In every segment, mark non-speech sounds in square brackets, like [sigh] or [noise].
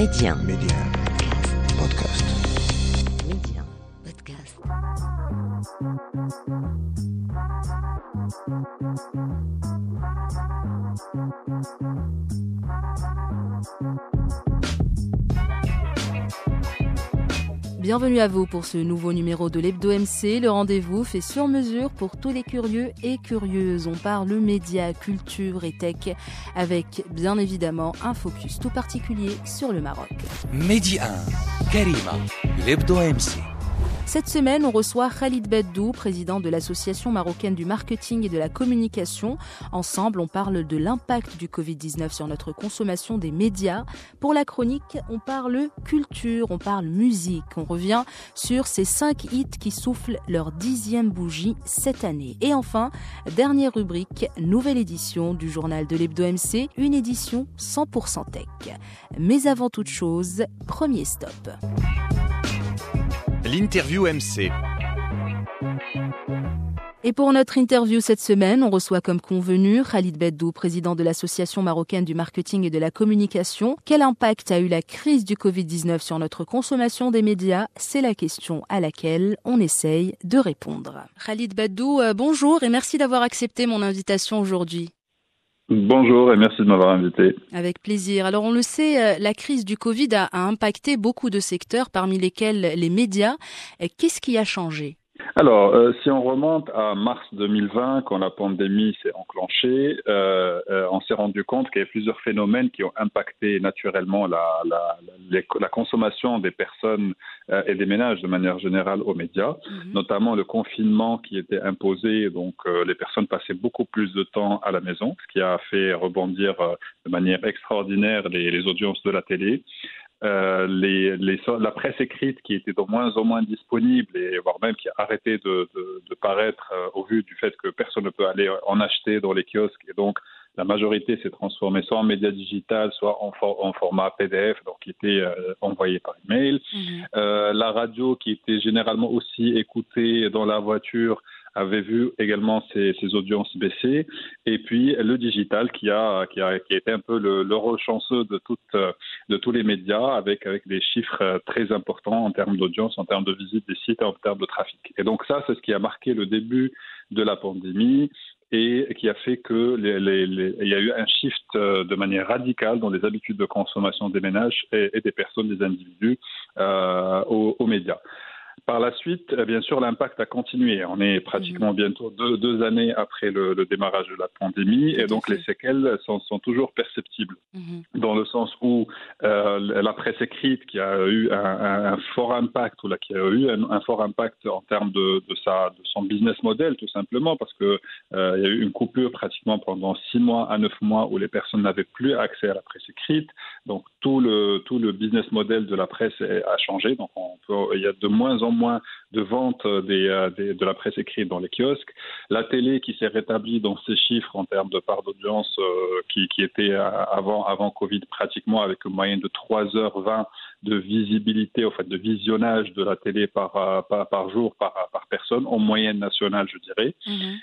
Média. Média. Podcast. Média. Podcast. Bienvenue à vous pour ce nouveau numéro de l'Hebdo MC. Le rendez-vous fait sur mesure pour tous les curieux et curieuses. On parle médias, culture et tech avec bien évidemment un focus tout particulier sur le Maroc. Média 1, Karima, l'Hebdo MC. Cette semaine, on reçoit Khalid Beddou, président de l'Association marocaine du marketing et de la communication. Ensemble, on parle de l'impact du Covid-19 sur notre consommation des médias. Pour la chronique, on parle culture, on parle musique. On revient sur ces cinq hits qui soufflent leur dixième bougie cette année. Et enfin, dernière rubrique, nouvelle édition du journal de l'Hebdo MC, une édition 100% tech. Mais avant toute chose, premier stop. L'interview MC Et pour notre interview cette semaine, on reçoit comme convenu Khalid Beddou, président de l'Association marocaine du marketing et de la communication. Quel impact a eu la crise du Covid-19 sur notre consommation des médias? C'est la question à laquelle on essaye de répondre. Khalid Beddou, euh, bonjour et merci d'avoir accepté mon invitation aujourd'hui. Bonjour et merci de m'avoir invité. Avec plaisir. Alors on le sait, euh, la crise du Covid a, impacté beaucoup de secteurs, parmi lesquels les médias. Et Qu'est-ce qui a changé? Alors, euh, si on remonte à mars 2020, quand la pandémie s'est enclenchée, euh, euh, on s'est rendu compte qu'il y avait plusieurs phénomènes qui ont impacté naturellement la, la, les- la consommation des personnes euh, et des ménages de manière générale aux médias, notamment le confinement qui était imposé. Donc, euh, les personnes passaient beaucoup plus de temps à la maison, ce qui a fait rebondir euh, de manière extraordinaire les, les audiences de la télé. Euh, les, les, la presse écrite qui était de moins en moins disponible et voire même qui a arrêté de, de, de paraître euh, au vu du fait que personne ne peut aller en acheter dans les kiosques et donc la majorité s'est transformée soit en média digital, soit en, for- en format PDF, donc qui était euh, envoyé par email. Euh, la radio qui était généralement aussi écoutée dans la voiture avait vu également ses, audiences baisser. Et puis le digital qui a, qui a, qui a été un peu l'heureux chanceux de, toutes, euh, de tous les médias avec, avec des chiffres euh, très importants en termes d'audience, en termes de visite des sites en termes de trafic. Et donc ça, c'est ce qui a marqué le début de la pandémie et qui a fait que y a eu un shift euh, de manière radicale dans les habitudes de consommation des ménages et, et des personnes, des individus euh, aux, aux médias. Par la suite, euh, bien sûr, l'impact a continué. On est pratiquement bientôt deux, deux années après le, le démarrage de la pandémie et donc les séquelles sont, sont toujours perceptibles. Dans le sens où euh, la presse écrite qui a eu un, un- un fort impact ou là, qui a eu un, un fort impact en termes de, de sa de son business model tout simplement parce que euh, y a eu une coupure pratiquement pendant six mois à neuf mois où les personnes n'avaient plus accès à la presse écrite. Donc tout le tout le business model de la presse a changé. Donc on peut, il y a de moins en moins de ventes des, euh, des- de la presse écrite dans les kiosques la télé qui s'est rétablie dans ses chiffres en termes de part d'audience euh, qui, qui était euh, avant, avant Covid pratiquement avec une moyenne de 3h20 de visibilité, au fait, de visionnage de la télé par, euh, par, par jour, par, par personne, en moyenne nationale, je dirais.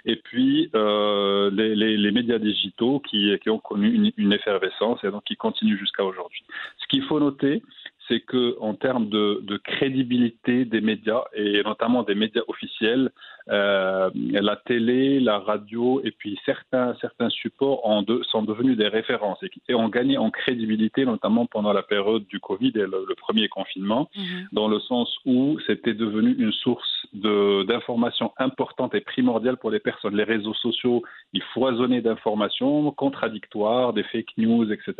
Et puis, euh, les, les, les médias digitaux qui, qui ont connu une, une effervescence et donc qui continuent jusqu'à aujourd'hui. Ce qu'il faut noter, c'est que en termes de, de crédibilité des médias et notamment des médias officiels, euh, la télé, la radio et puis certains certains supports de- sont devenus des références et, ont gagné en crédibilité, notamment pendant la période du Covid et le, le premier confinement, dans le sens où c'était devenu une source d'informations importantes et primordiales pour les personnes. Les réseaux sociaux, ils foisonnaient d'informations contradictoires, des fake news, etc.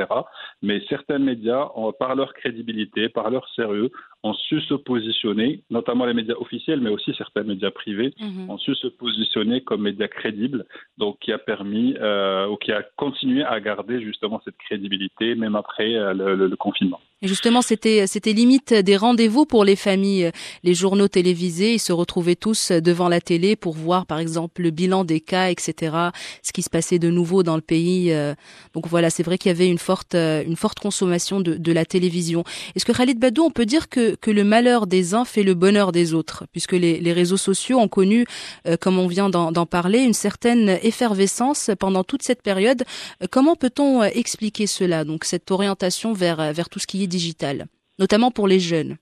Mais certains médias, ont- par leur crédibilité, par leur sérieux, ont su se positionner, notamment les médias officiels, mais aussi certains médias privés, ont su se positionner comme médias crédibles, donc qui a permis euh, ou qui a continué à garder justement cette crédibilité même après euh, le confinement. Et justement, c'était c'était limite des rendez-vous pour les familles. Les journaux télévisés, ils se retrouvaient tous devant la télé pour voir, par exemple, le bilan des cas, etc. Ce qui se passait de nouveau dans le pays. euh. Donc voilà, c'est vrai qu'il y avait une forte euh, une forte consommation de, de la télévision. Est-ce que Khalid Badou, on peut dire que que le malheur des uns fait le bonheur des autres, puisque les, les réseaux sociaux ont connu, euh, comme on vient d'en parler, une certaine effervescence pendant toute cette période. Comment peut-on expliquer cela? Donc cette orientation vers vers tout ce qui est vie digitale, notamment pour les jeunes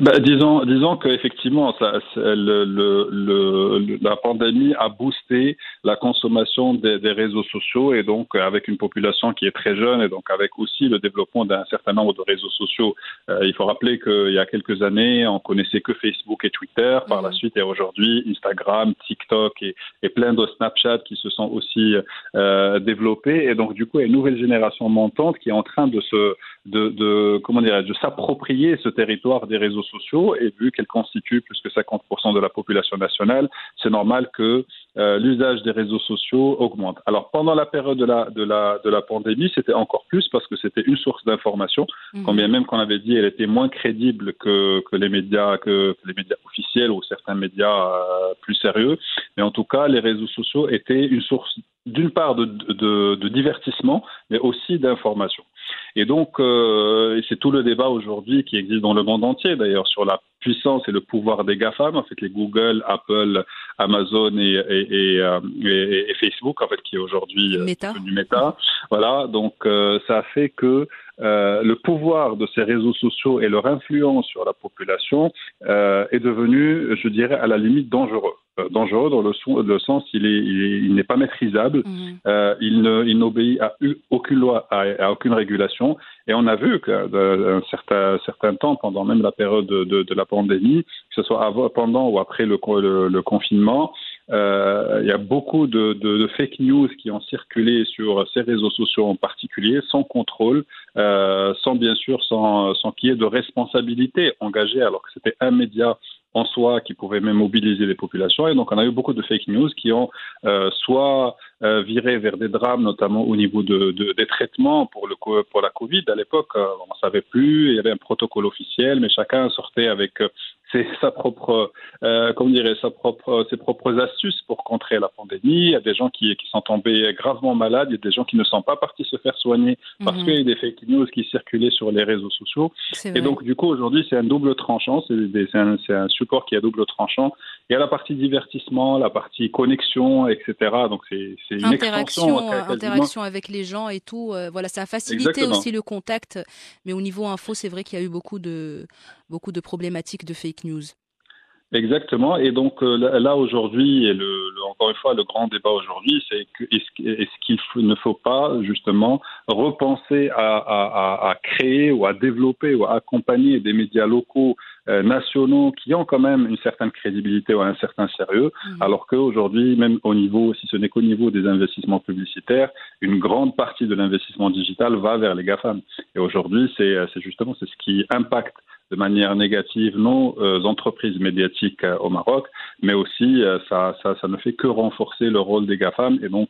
bah, disons, disons qu'effectivement, le, le, la pandémie a boosté la consommation des, des, réseaux sociaux et donc avec une population qui est très jeune et donc avec aussi le développement d'un certain nombre de réseaux sociaux. Euh, il faut rappeler qu'il y a quelques années, on connaissait que Facebook et Twitter. Par la mhm. suite et aujourd'hui, Instagram, TikTok et, et, plein de Snapchat qui se sont aussi euh, développés. Et donc du coup, il y a une nouvelle génération montante qui est en train de se, de, de comment dirais de s'approprier ce territoire des réseaux sociaux et vu qu'elle constitue plus que 50% de la population nationale, c'est normal que euh, l'usage des réseaux sociaux augmente. Alors pendant la période de la, de la, de la pandémie, c'était encore plus parce que c'était une source d'information, mmh. quand bien même qu'on avait dit elle était moins crédible que, que les médias que, les médias officiels ou certains médias euh, plus sérieux. Mais en tout cas, les réseaux sociaux étaient une source d'une part de, de, de, divertissement, mais aussi d'information. Et donc, euh, c'est tout le débat aujourd'hui qui existe dans le monde entier, d'ailleurs, sur la puissance et le pouvoir des GAFAM, en fait, les Google, Apple, Amazon et, et, et, euh, et Facebook, en fait, qui est aujourd'hui euh, Meta. du Meta. Voilà, donc euh, ça fait que euh, le pouvoir de ces réseaux sociaux et leur influence sur la population euh, est devenu, je dirais, à la limite dangereux. Euh, dangereux dans le, le sens il est il n'est pas maîtrisable, mmh. euh, il ne il n'obéit à aucune loi, à, à, aucune régulation, et on a vu qu'un certain certain temps, pendant même la période de, de, de la pandémie, que ce soit avant, pendant ou après le, le, le confinement, il y a beaucoup de, de, de, fake news qui ont circulé sur ces réseaux sociaux en particulier, sans contrôle, euh, sans bien sûr, sans, sans qu'il y ait de responsabilité engagée, alors que c'était un média en soi qui pouvait même mobiliser les populations. Et donc, on a eu beaucoup de fake news qui ont euh, soit euh, viré vers des drames, notamment au niveau de, de des traitements pour, le, pour la Covid. À l'époque, euh, on ne savait plus, il y avait un protocole officiel, mais chacun sortait avec euh, ses, [laughs] sa propre, euh, comment dirait, sa propre, ses propres astuces pour contrer la pandémie. Il y a des gens qui, qui sont tombés gravement malades, il y a des gens qui ne sont pas partis se faire soigner parce mmh. qu'il y a des fake news qui circulaient sur les réseaux sociaux. Et donc, du coup, aujourd'hui, c'est un double tranchant, c'est un, un support qui est à double tranchant. Il y a la partie divertissement, la partie connexion, etc. Donc, c'est une interaction, extension, interaction avec les gens et tout. Euh, voilà, ça a facilité Exactement. aussi le contact. Mais au niveau info, c'est vrai qu'il y a eu beaucoup de, beaucoup de problématiques de fake news. Exactement. Et donc euh, là aujourd'hui, et le, le, encore une fois, le grand débat aujourd'hui, c'est est-ce qu'il ne faut pas justement repenser à, à, à, créer ou à développer ou à accompagner des médias locaux euh, nationaux qui ont quand même une certaine crédibilité ou un certain sérieux, mmh. alors qu'aujourd'hui, même au niveau, si ce n'est qu'au niveau des investissements publicitaires, une grande partie de l'investissement digital va vers les GAFAM. Et aujourd'hui, c'est justement c'est ce qui impacte de manière négative nos euh, entreprises médiatiques euh, au Maroc, mais aussi euh, ça, ça, ne fait que renforcer le rôle des GAFAM et donc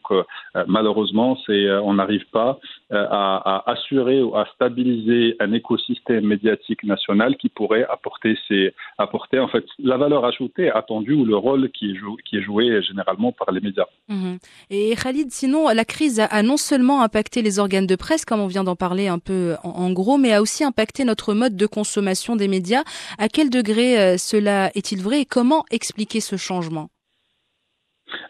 malheureusement c'est on n'arrive pas à, assurer ou à stabiliser un écosystème médiatique national qui pourrait apporter ces, apporter en fait la valeur ajoutée attendue ou le rôle qui est, jou qui est joué généralement par les médias. Mmh. Et Khalid, sinon la crise a, non seulement impacté les organes de presse comme on vient d'en parler un peu en gros, mais a aussi impacté notre mode de consommation des médias. À quel degré euh, cela est-il vrai et comment expliquer ce changement?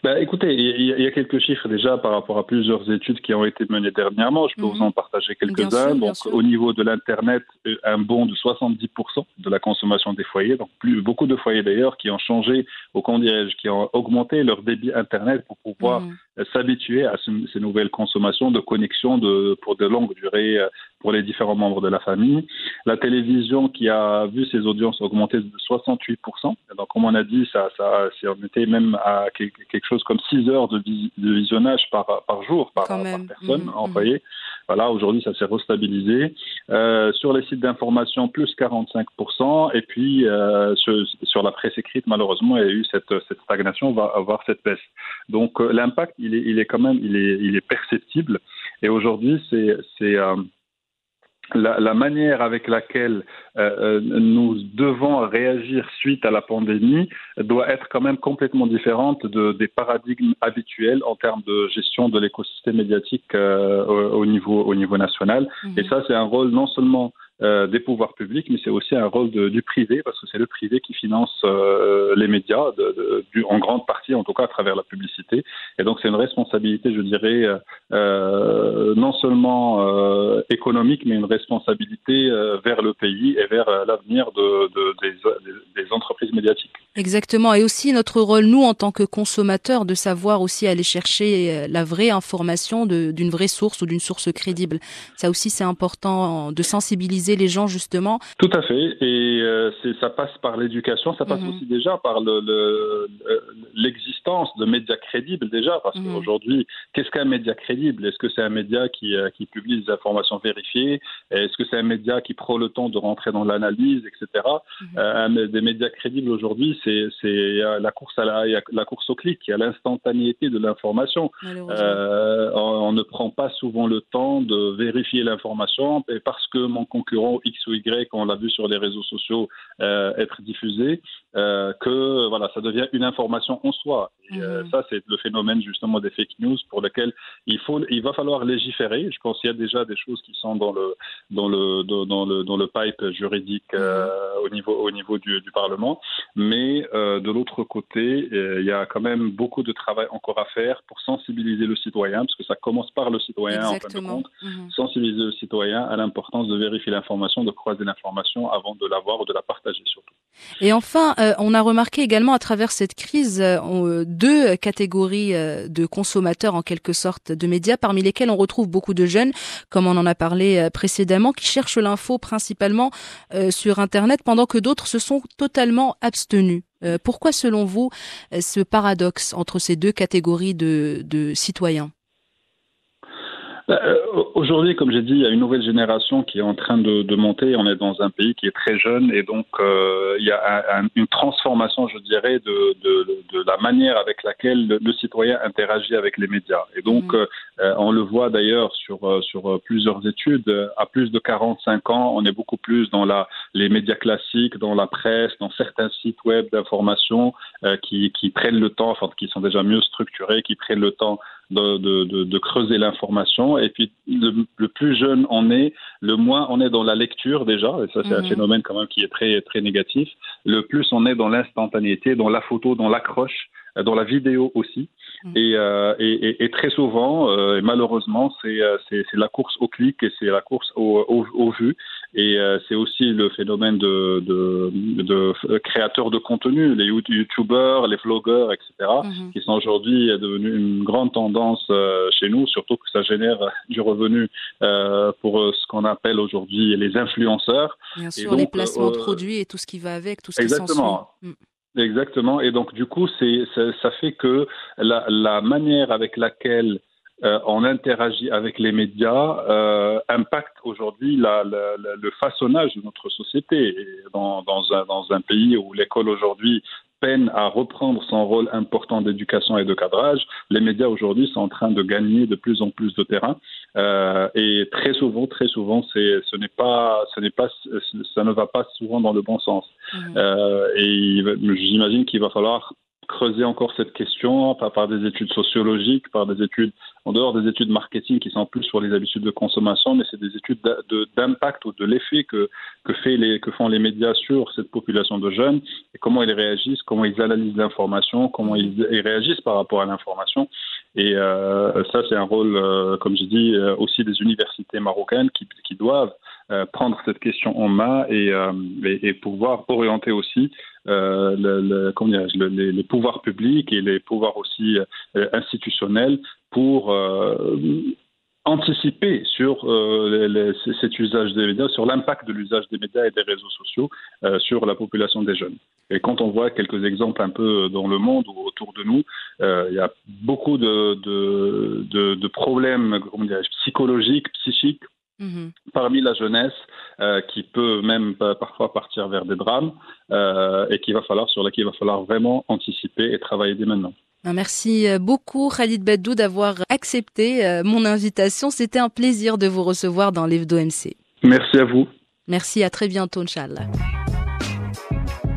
Ben, écoutez, il y, a quelques chiffres déjà par rapport à plusieurs études qui ont été menées dernièrement. Je peux mm -hmm. vous en partager quelques-uns. Donc, au niveau de l'Internet, euh, un bond de 70% de la consommation des foyers. Donc, plus, beaucoup de foyers d'ailleurs qui ont changé, comment dirais-je, qui ont augmenté leur débit Internet pour pouvoir mm -hmm. s'habituer à ce, ces nouvelles consommations de connexion de, pour de longues durées euh, pour les différents membres de la famille. La télévision qui a vu ses audiences augmenter de 68%. Donc, comme on a dit, ça, ça, on était même à quelque chose comme 6 heures de, vis de visionnage par, par jour, par, par personne mmh, employée. Mmh. Voilà, aujourd'hui, ça s'est restabilisé. Euh, sur les sites d'information, plus 45%. Et puis, euh, sur, sur, la presse écrite, malheureusement, il y a eu cette, cette stagnation, on va avoir cette baisse. Donc, euh, l'impact, il est, il est quand même, il est, il est perceptible. Et aujourd'hui, c'est, c'est, euh, la, la, manière avec laquelle euh, euh, nous devons réagir suite à la pandémie doit être quand même complètement différente de, des paradigmes habituels en termes de gestion de l'écosystème médiatique euh, au, au, niveau, au niveau national. Mmh. Et ça, c'est un rôle non seulement euh, des pouvoirs publics, mais c'est aussi un rôle du privé, parce que c'est le privé qui finance euh, les médias, en grande partie, en tout cas à travers la publicité. Et donc c'est une responsabilité, je dirais, euh, non seulement économique, mais une responsabilité vers le pays et vers l'avenir de, de des, des, entreprises médiatiques. Exactement, et aussi notre rôle, nous, en tant que consommateurs, de savoir aussi aller chercher la vraie information d'une vraie source ou d'une source crédible. Ça aussi, c'est important de sensibiliser les gens justement Tout à fait, et euh, ça passe par l'éducation, ça passe mhm. aussi déjà par l'existence le, de médias crédibles déjà, parce mhm. qu'aujourd'hui, qu'est-ce qu'un média crédible? Est-ce que c'est un média qui, euh, qui publie des informations vérifiées? Est-ce que c'est un média qui prend le temps de rentrer dans l'analyse, etc. Mhm. Euh, des médias crédibles aujourd'hui, c'est la course à la, la course au clic, il y a l'instantanéité de l'information. on, ne prend pas souvent le temps de vérifier l'information et parce que mon concurrent X ou Y, on l'a vu sur les réseaux sociaux euh, être diffusé, euh, que voilà, ça devient une information en soi. Et, euh, mhm. ça, c'est le phénomène justement des fake news pour lequel il faut, il va falloir légiférer. Je pense qu'il y a déjà des choses qui sont dans le dans le dans le dans le pipe juridique mhm. au niveau au niveau du, du Parlement, mais de l'autre côté, il y a quand même beaucoup de travail encore à faire pour sensibiliser le citoyen, parce que ça commence par le citoyen en fin de compte, mhm. sensibiliser le citoyen à l'importance de vérifier l'information, de croiser l'information avant de l'avoir ou de la partager surtout. Et enfin, euh, on a remarqué également à travers cette crise euh, deux catégories euh, de consommateurs en quelque sorte de médias, parmi lesquels on retrouve beaucoup de jeunes, comme on en a parlé précédemment, qui cherchent l'info principalement sur Internet, pendant que d'autres se sont totalement abstenus. pourquoi, selon vous, ce paradoxe entre ces deux catégories de citoyens? euh, aujourd'hui, comme j'ai dit, il y a une nouvelle génération qui est en train de, de monter. On est dans un pays qui est très jeune et donc euh, il y a une transformation, je dirais, de, de, de, la manière avec laquelle le, citoyen interagit avec les médias. Et donc, mmh. euh, on le voit d'ailleurs sur, sur plusieurs études. À plus de 45 ans, on est beaucoup plus dans la, les médias classiques, dans la presse, dans certains sites web d'information qui, qui prennent le temps, enfin, qui sont déjà mieux structurés, qui prennent le temps de, de, de, creuser l'information. Et puis, le, plus jeune on est, le moins on est dans la lecture déjà, et ça c'est un mhm. phénomène quand même qui est très très négatif. Le plus on est dans l'instantanéité, dans la photo, dans l'accroche, dans la vidéo aussi. Mm. Euh, et, et, très souvent, euh, et malheureusement, euh, c'est la course au clic et c'est la course au, au, au vu. Et c'est aussi le phénomène de, de, de, créateurs de contenu, les youtubeurs, les vlogueurs, etc., mm-hmm. qui sont aujourd'hui devenus une grande tendance chez nous, surtout que ça génère du revenu pour ce qu'on appelle aujourd'hui les influenceurs. Bien sûr, les placements de produits et tout ce qui va avec, tout ce qui s'ensuit. Exactement. Et donc, du coup, ça, fait que la, manière avec laquelle euh, on interagit avec les médias euh, impacte aujourd'hui le façonnage de notre société. dans un pays où l'école aujourd'hui peine à reprendre son rôle important d'éducation et de cadrage, les médias aujourd'hui sont en train de gagner de plus en plus de terrain. Euh, et très souvent, très souvent, c'est, ce n'est pas, ce n'est pas, ça ne va pas souvent dans le bon sens. Mmh. Euh, et j'imagine qu'il va falloir creuser encore cette question par, par des études sociologiques, par des études en dehors des études marketing qui sont plus sur les habitudes de consommation, mais c'est des études d'impact ou de l'effet que, que, fait les, que font les médias sur cette population de jeunes et comment ils réagissent, comment ils analysent l'information, comment ils, réagissent par rapport à l'information. Et euh, ça, c'est un rôle, euh, comme je dis, euh, aussi des universités marocaines qui, qui doivent euh, prendre cette question en main et, euh, et, et pouvoir orienter aussi euh, le, le, comment les, les, pouvoirs publics et les pouvoirs aussi institutionnels pour anticiper sur euh, cet usage des médias, sur l'impact de l'usage des médias et des réseaux sociaux euh, sur la population des jeunes. Et quand on voit quelques exemples un peu dans le monde ou autour de nous, euh, il y a beaucoup de, de, de, de problèmes psychologiques, psychiques Mhm. parmi la jeunesse euh, qui peut même parfois partir vers des drames euh, et qu'il va falloir sur lesquels il va falloir vraiment anticiper et travailler dès maintenant. Ben, merci euh, beaucoup Khalid Beddou d'avoir accepté mon invitation. C'était un plaisir de vous recevoir dans l'Evdo MC. Merci à vous. Merci, à très bientôt, Inch'Allah.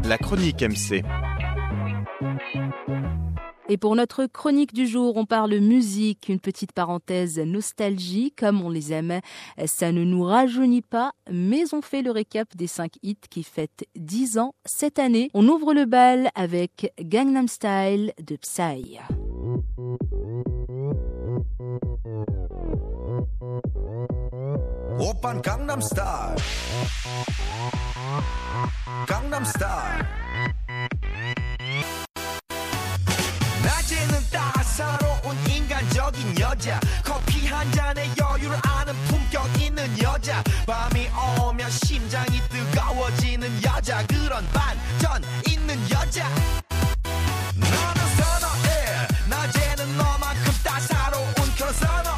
La chronique MC. Et pour notre chronique du jour, on parle musique, une petite parenthèse nostalgie, comme on les aime. Ça ne nous rajeunit pas, mais on fait le récap des 5 hits qui fêtent 10 ans cette année. On ouvre le bal avec Gangnam Style de Psy. Gangnam Style. Gangnam Style. 여자. 커피 한 잔에 여유를 아는 품격 있는 여자. 밤이 오면 심장이 뜨거워지는 여자. 그런 반전 있는 여자. 너는 선어해. 낮에는 너만큼 따사로운 그런 선어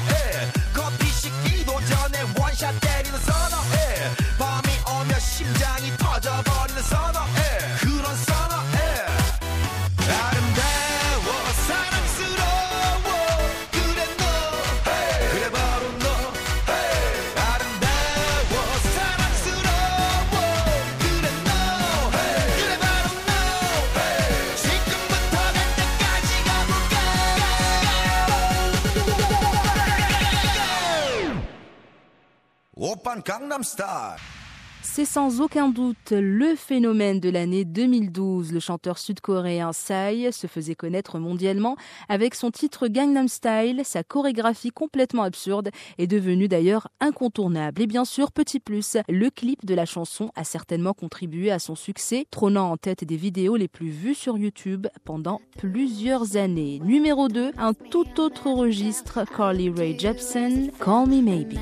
Gangnam Style. C'est sans aucun doute le phénomène de l'année 2012. Le chanteur sud-coréen Psy se faisait connaître mondialement avec son titre Gangnam Style. Sa chorégraphie complètement absurde est devenue d'ailleurs incontournable. Et bien sûr, petit plus, le clip de la chanson a certainement contribué à son succès, trônant en tête des vidéos les plus vues sur YouTube pendant plusieurs années. Numéro 2, un tout autre registre, Carly Rae Jepsen, Call Me Maybe.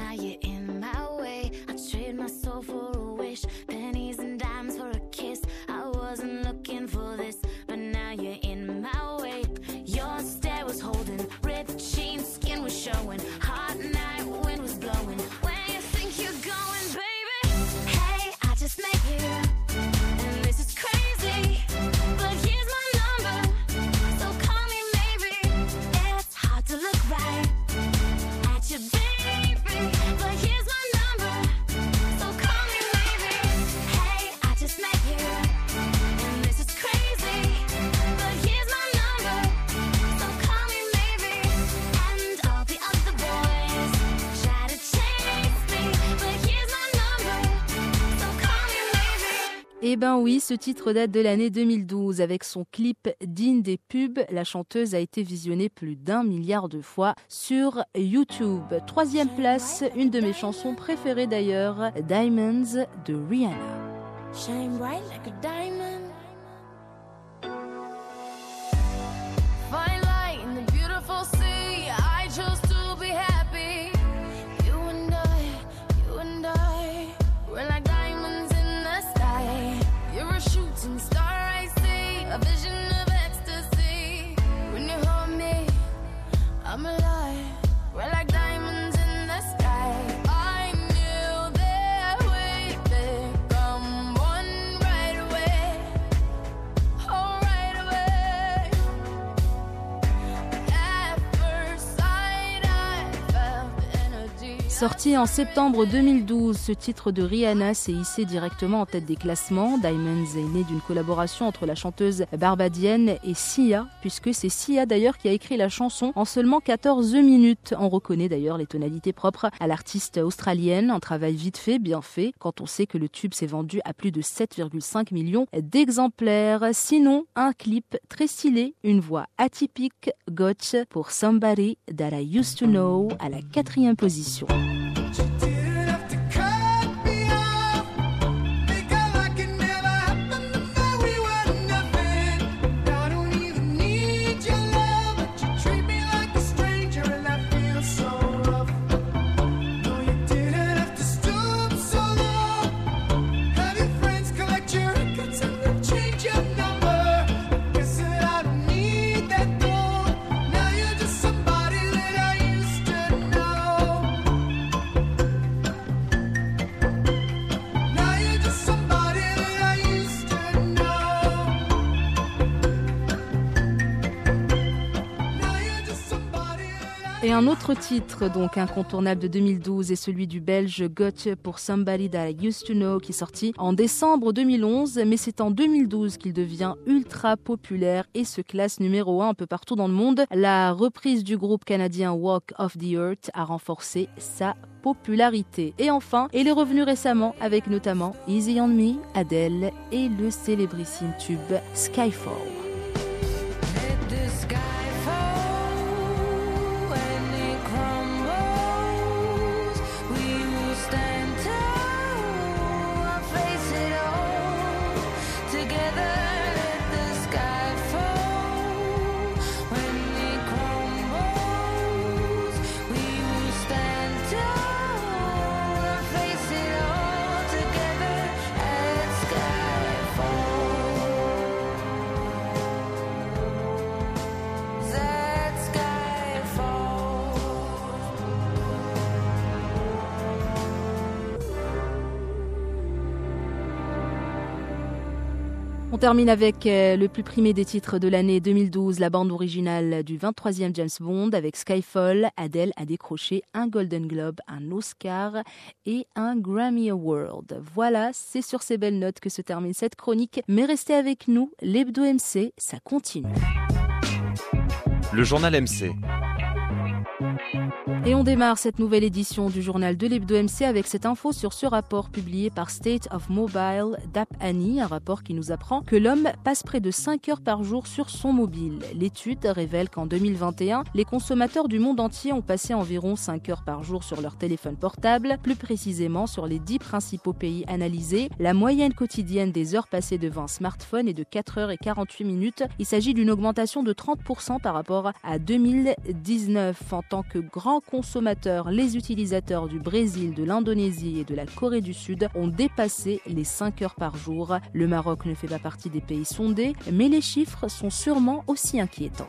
Eh ben oui, ce titre date de l'année 2012. Avec son clip digne des pubs, la chanteuse a été visionnée plus d'un milliard de fois sur YouTube. Troisième place, une de mes chansons préférées d'ailleurs, Diamonds de Rihanna. Sorti en septembre 2012, ce titre de Rihanna s'est hissé directement en tête des classements. Diamonds est né d'une collaboration entre la chanteuse barbadienne et Sia, puisque c'est Sia d'ailleurs qui a écrit la chanson en seulement 14 minutes. On reconnaît d'ailleurs les tonalités propres à l'artiste australienne, un travail vite fait, bien fait, quand on sait que le tube s'est vendu à plus de 7,5 millions d'exemplaires. Sinon, un clip très stylé, une voix atypique, Gotch pour Somebody That I Used to Know à la quatrième position. Un autre titre, donc incontournable de 2012, est celui du Belge Gotye pour Somebody That I Used to Know, qui est sorti en décembre 2011, mais c'est en 2012 qu'il devient ultra populaire et se classe numéro 1 un peu partout dans le monde. La reprise du groupe canadien Walk of the Earth a renforcé sa popularité. Et enfin, il est revenu récemment avec notamment Easy on Me, Adele et le célébrissime tube Skyfall. Termine avec euh, le plus primé des titres de l'année 2012, la bande originale du 23e James Bond avec Skyfall. Adele a décroché un Golden Globe, un Oscar et un Grammy Award. Voilà, c'est sur ces belles notes que se termine cette chronique. Mais restez avec nous, l'Hebdo MC, ça continue. Le journal MC. Et on démarre cette nouvelle édition du journal de l'Hebdo MC avec cette info sur ce rapport publié par State of Mobile d'App un rapport qui nous apprend que l'homme passe près de 5 heures par jour sur son mobile. L'étude révèle qu'en 2021, les consommateurs du monde entier ont passé environ 5 heures par jour sur leur téléphone portable, plus précisément sur les 10 principaux pays analysés. La moyenne quotidienne des heures passées devant un smartphone est de 4 heures et 48 minutes. Il s'agit d'une augmentation de 30% par rapport à 2019 en tant que grand consommateurs, les utilisateurs du Brésil, de l'Indonésie et de la Corée du Sud ont dépassé les 5 heures par jour. Le Maroc ne fait pas partie des pays sondés, mais les chiffres sont sûrement aussi inquiétants.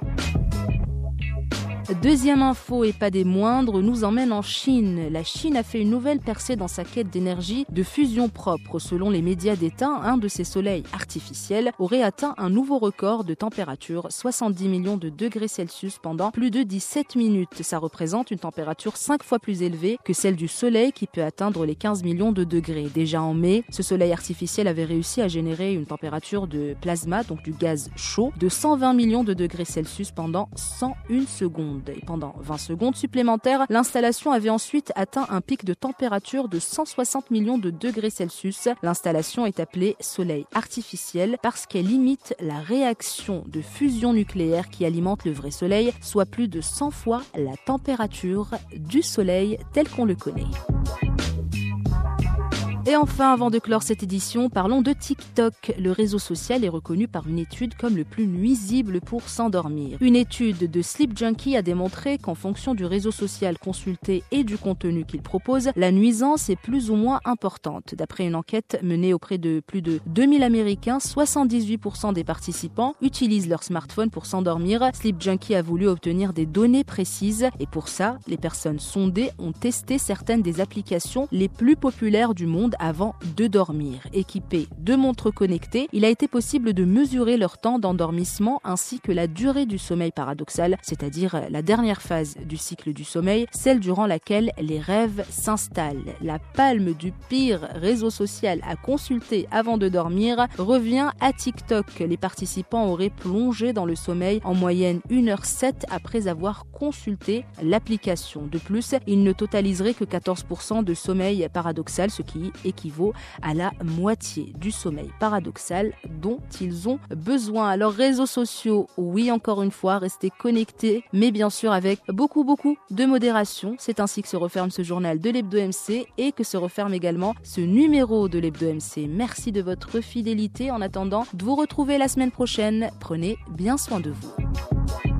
Deuxième info et pas des moindres, nous emmène en Chine. La Chine a fait une nouvelle percée dans sa quête d'énergie de fusion propre. Selon les médias d'État, un de ces soleils artificiels aurait atteint un nouveau record de température, 70 millions de degrés Celsius pendant plus de 17 minutes. Ça représente une température 5 fois plus élevée que celle du soleil qui peut atteindre les 15 millions de degrés. Déjà en mai, ce soleil artificiel avait réussi à générer une température de plasma, donc du gaz chaud, de 120 millions de degrés Celsius pendant 101 secondes pendant 20 secondes supplémentaires, l'installation avait ensuite atteint un pic de température de 160 millions de degrés Celsius. L'installation est appelée soleil artificiel parce qu'elle imite la réaction de fusion nucléaire qui alimente le vrai soleil, soit plus de 100 fois la température du soleil tel qu'on le connaît. Et enfin, avant de clore cette édition, parlons de TikTok. Le réseau social est reconnu par une étude comme le plus nuisible pour s'endormir. Une étude de Sleep Junkie a démontré qu'en fonction du réseau social consulté et du contenu qu'il propose, la nuisance est plus ou moins importante. D'après une enquête menée auprès de plus de 2000 Américains, 78% des participants utilisent leur smartphone pour s'endormir. Sleep Junkie a voulu obtenir des données précises et pour ça, les personnes sondées ont testé certaines des applications les plus populaires du monde avant de dormir. Équipés de montres connectées, il a été possible de mesurer leur temps d'endormissement ainsi que la durée du sommeil paradoxal, c'est-à-dire la dernière phase du cycle du sommeil, celle durant laquelle les rêves s'installent. La palme du pire réseau social à consulter avant de dormir revient à TikTok. Les participants auraient plongé dans le sommeil en moyenne 1h07 après avoir consulté l'application. De plus, ils ne totaliseraient que 14% de sommeil paradoxal, ce qui équivaut à la moitié du sommeil paradoxal dont ils ont besoin. Alors réseaux sociaux, oui encore une fois, restez connectés, mais bien sûr avec beaucoup beaucoup de modération. C'est ainsi que se referme ce journal de l'Hebdo MC et que se referme également ce numéro de l'Hebdo MC. Merci de votre fidélité. En attendant de vous retrouver la semaine prochaine, prenez bien soin de vous.